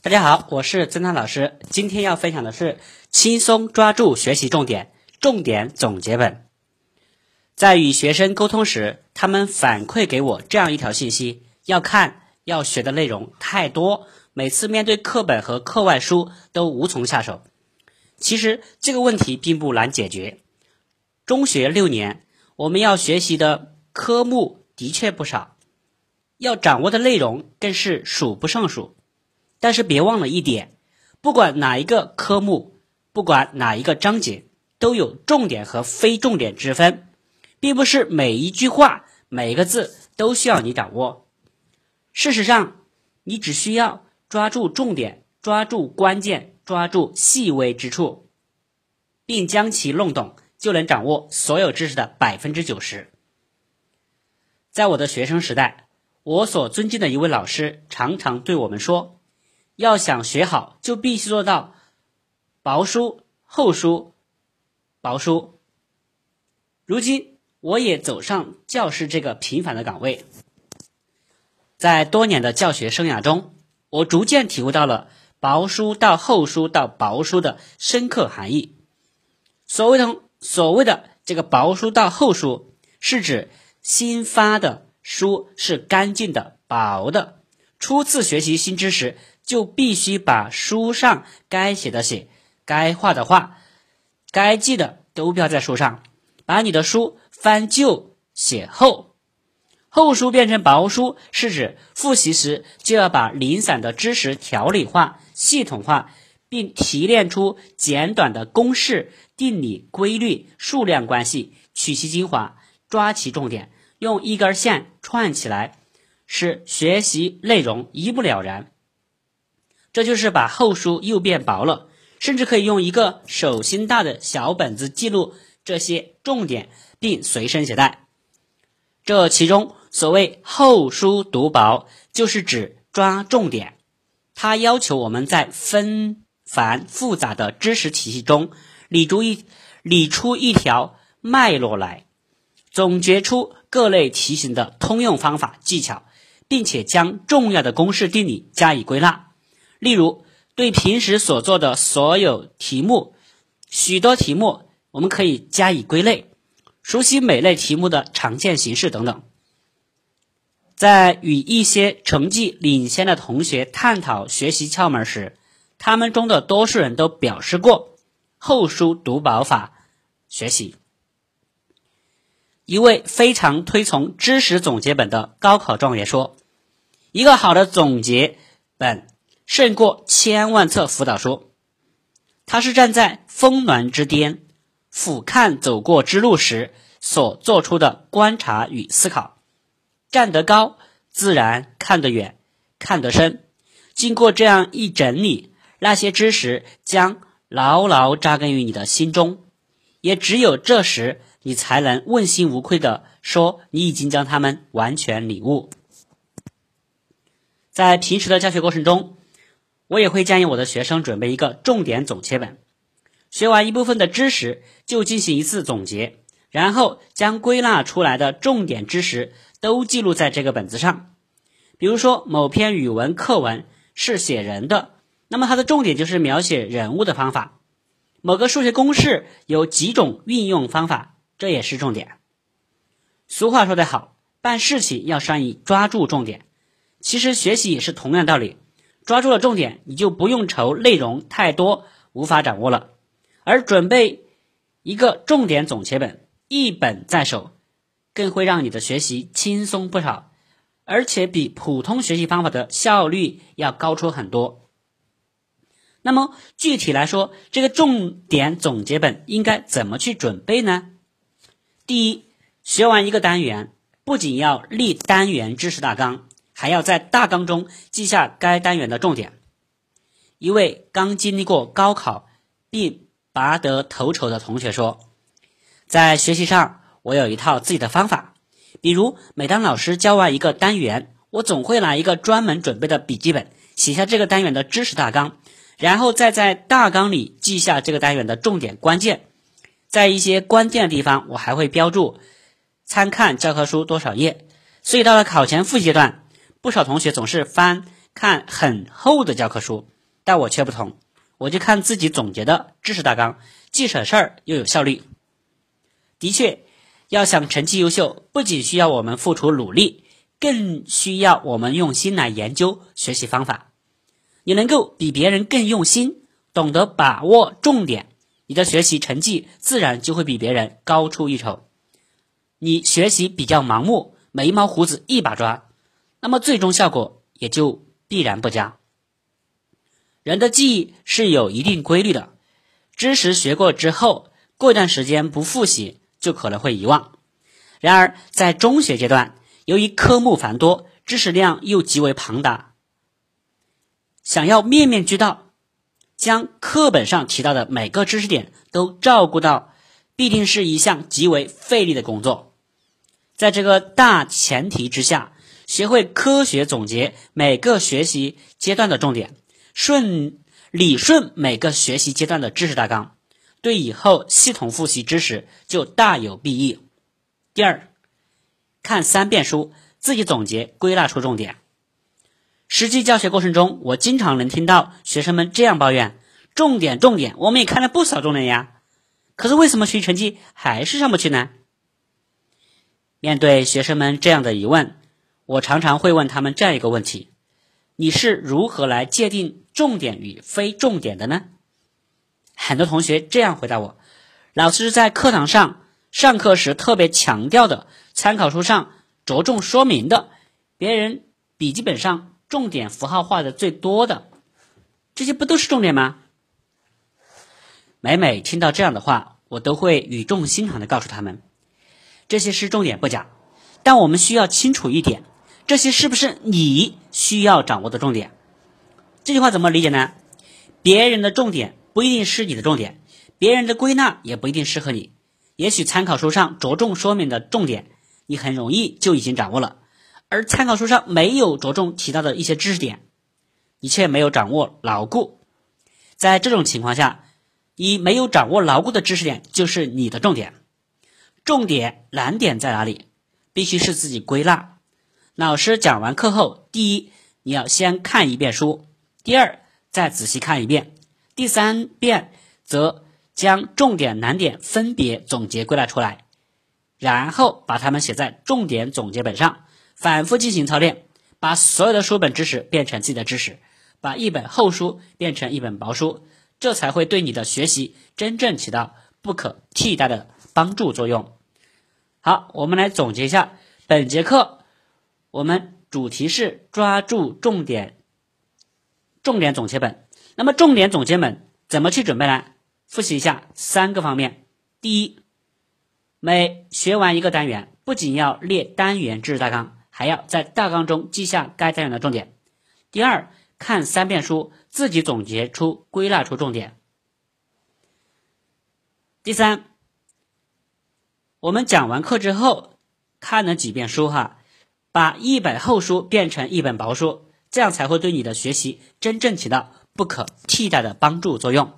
大家好，我是曾涛老师。今天要分享的是轻松抓住学习重点，重点总结本。在与学生沟通时，他们反馈给我这样一条信息：要看、要学的内容太多，每次面对课本和课外书都无从下手。其实这个问题并不难解决。中学六年，我们要学习的科目的确不少，要掌握的内容更是数不胜数。但是别忘了一点，不管哪一个科目，不管哪一个章节，都有重点和非重点之分，并不是每一句话、每一个字都需要你掌握。事实上，你只需要抓住重点，抓住关键，抓住细微之处，并将其弄懂，就能掌握所有知识的百分之九十。在我的学生时代，我所尊敬的一位老师常常对我们说。要想学好，就必须做到薄书厚书薄书。如今，我也走上教师这个平凡的岗位，在多年的教学生涯中，我逐渐体会到了薄书到厚书到薄书的深刻含义。所谓的所谓的这个薄书到厚书，是指新发的书是干净的、薄的，初次学习新知识。就必须把书上该写的写，该画的画，该记的都标在书上。把你的书翻旧写厚，厚书变成薄书，是指复习时就要把零散的知识条理化、系统化，并提炼出简短的公式、定理、规律、数量关系，取其精华，抓其重点，用一根线串起来，使学习内容一目了然。这就是把厚书又变薄了，甚至可以用一个手心大的小本子记录这些重点，并随身携带。这其中所谓厚书读薄，就是指抓重点。它要求我们在纷繁复杂的知识体系中理出一理出一条脉络来，总结出各类题型的通用方法技巧，并且将重要的公式定理加以归纳。例如，对平时所做的所有题目，许多题目我们可以加以归类，熟悉每类题目的常见形式等等。在与一些成绩领先的同学探讨学习窍门时，他们中的多数人都表示过厚书读薄法学习。一位非常推崇知识总结本的高考状元说：“一个好的总结本。”胜过千万册辅导书。他是站在峰峦之巅，俯瞰走过之路时所做出的观察与思考。站得高，自然看得远，看得深。经过这样一整理，那些知识将牢牢扎根于你的心中。也只有这时，你才能问心无愧地说，你已经将它们完全领悟。在平时的教学过程中。我也会建议我的学生准备一个重点总结本，学完一部分的知识就进行一次总结，然后将归纳出来的重点知识都记录在这个本子上。比如说，某篇语文课文是写人的，那么它的重点就是描写人物的方法；某个数学公式有几种运用方法，这也是重点。俗话说得好，办事情要善于抓住重点，其实学习也是同样道理。抓住了重点，你就不用愁内容太多无法掌握了。而准备一个重点总结本，一本在手，更会让你的学习轻松不少，而且比普通学习方法的效率要高出很多。那么具体来说，这个重点总结本应该怎么去准备呢？第一，学完一个单元，不仅要立单元知识大纲。还要在大纲中记下该单元的重点。一位刚经历过高考并拔得头筹的同学说：“在学习上，我有一套自己的方法。比如，每当老师教完一个单元，我总会拿一个专门准备的笔记本，写下这个单元的知识大纲，然后再在大纲里记下这个单元的重点关键。在一些关键的地方，我还会标注参看教科书多少页。所以，到了考前复习阶段。”不少同学总是翻看很厚的教科书，但我却不同，我就看自己总结的知识大纲，既省事儿又有效率。的确，要想成绩优秀，不仅需要我们付出努力，更需要我们用心来研究学习方法。你能够比别人更用心，懂得把握重点，你的学习成绩自然就会比别人高出一筹。你学习比较盲目，眉毛胡子一把抓，那么最终效果也就必然不佳。人的记忆是有一定规律的，知识学过之后，过一段时间不复习。就可能会遗忘。然而，在中学阶段，由于科目繁多，知识量又极为庞大，想要面面俱到，将课本上提到的每个知识点都照顾到，必定是一项极为费力的工作。在这个大前提之下，学会科学总结每个学习阶段的重点，顺理顺每个学习阶段的知识大纲。对以后系统复习知识就大有裨益。第二，看三遍书，自己总结归纳出重点。实际教学过程中，我经常能听到学生们这样抱怨：“重点，重点，我们也看了不少重点呀，可是为什么学习成绩还是上不去呢？”面对学生们这样的疑问，我常常会问他们这样一个问题：“你是如何来界定重点与非重点的呢？”很多同学这样回答我：“老师在课堂上上课时特别强调的，参考书上着重说明的，别人笔记本上重点符号画的最多的，这些不都是重点吗？”每每听到这样的话，我都会语重心长的告诉他们：“这些是重点不假，但我们需要清楚一点，这些是不是你需要掌握的重点？”这句话怎么理解呢？别人的重点。不一定是你的重点，别人的归纳也不一定适合你。也许参考书上着重说明的重点，你很容易就已经掌握了，而参考书上没有着重提到的一些知识点，你却没有掌握牢固。在这种情况下，你没有掌握牢固的知识点就是你的重点。重点难点在哪里？必须是自己归纳。老师讲完课后，第一，你要先看一遍书；第二，再仔细看一遍。第三遍则将重点难点分别总结归纳出来，然后把它们写在重点总结本上，反复进行操练，把所有的书本知识变成自己的知识，把一本厚书变成一本薄书，这才会对你的学习真正起到不可替代的帮助作用。好，我们来总结一下本节课，我们主题是抓住重点，重点总结本。那么重点总结本怎么去准备呢？复习一下三个方面：第一，每学完一个单元，不仅要列单元知识大纲，还要在大纲中记下该单元的重点；第二，看三遍书，自己总结出、归纳出重点；第三，我们讲完课之后看了几遍书哈，把一本厚书变成一本薄书，这样才会对你的学习真正起到。不可替代的帮助作用。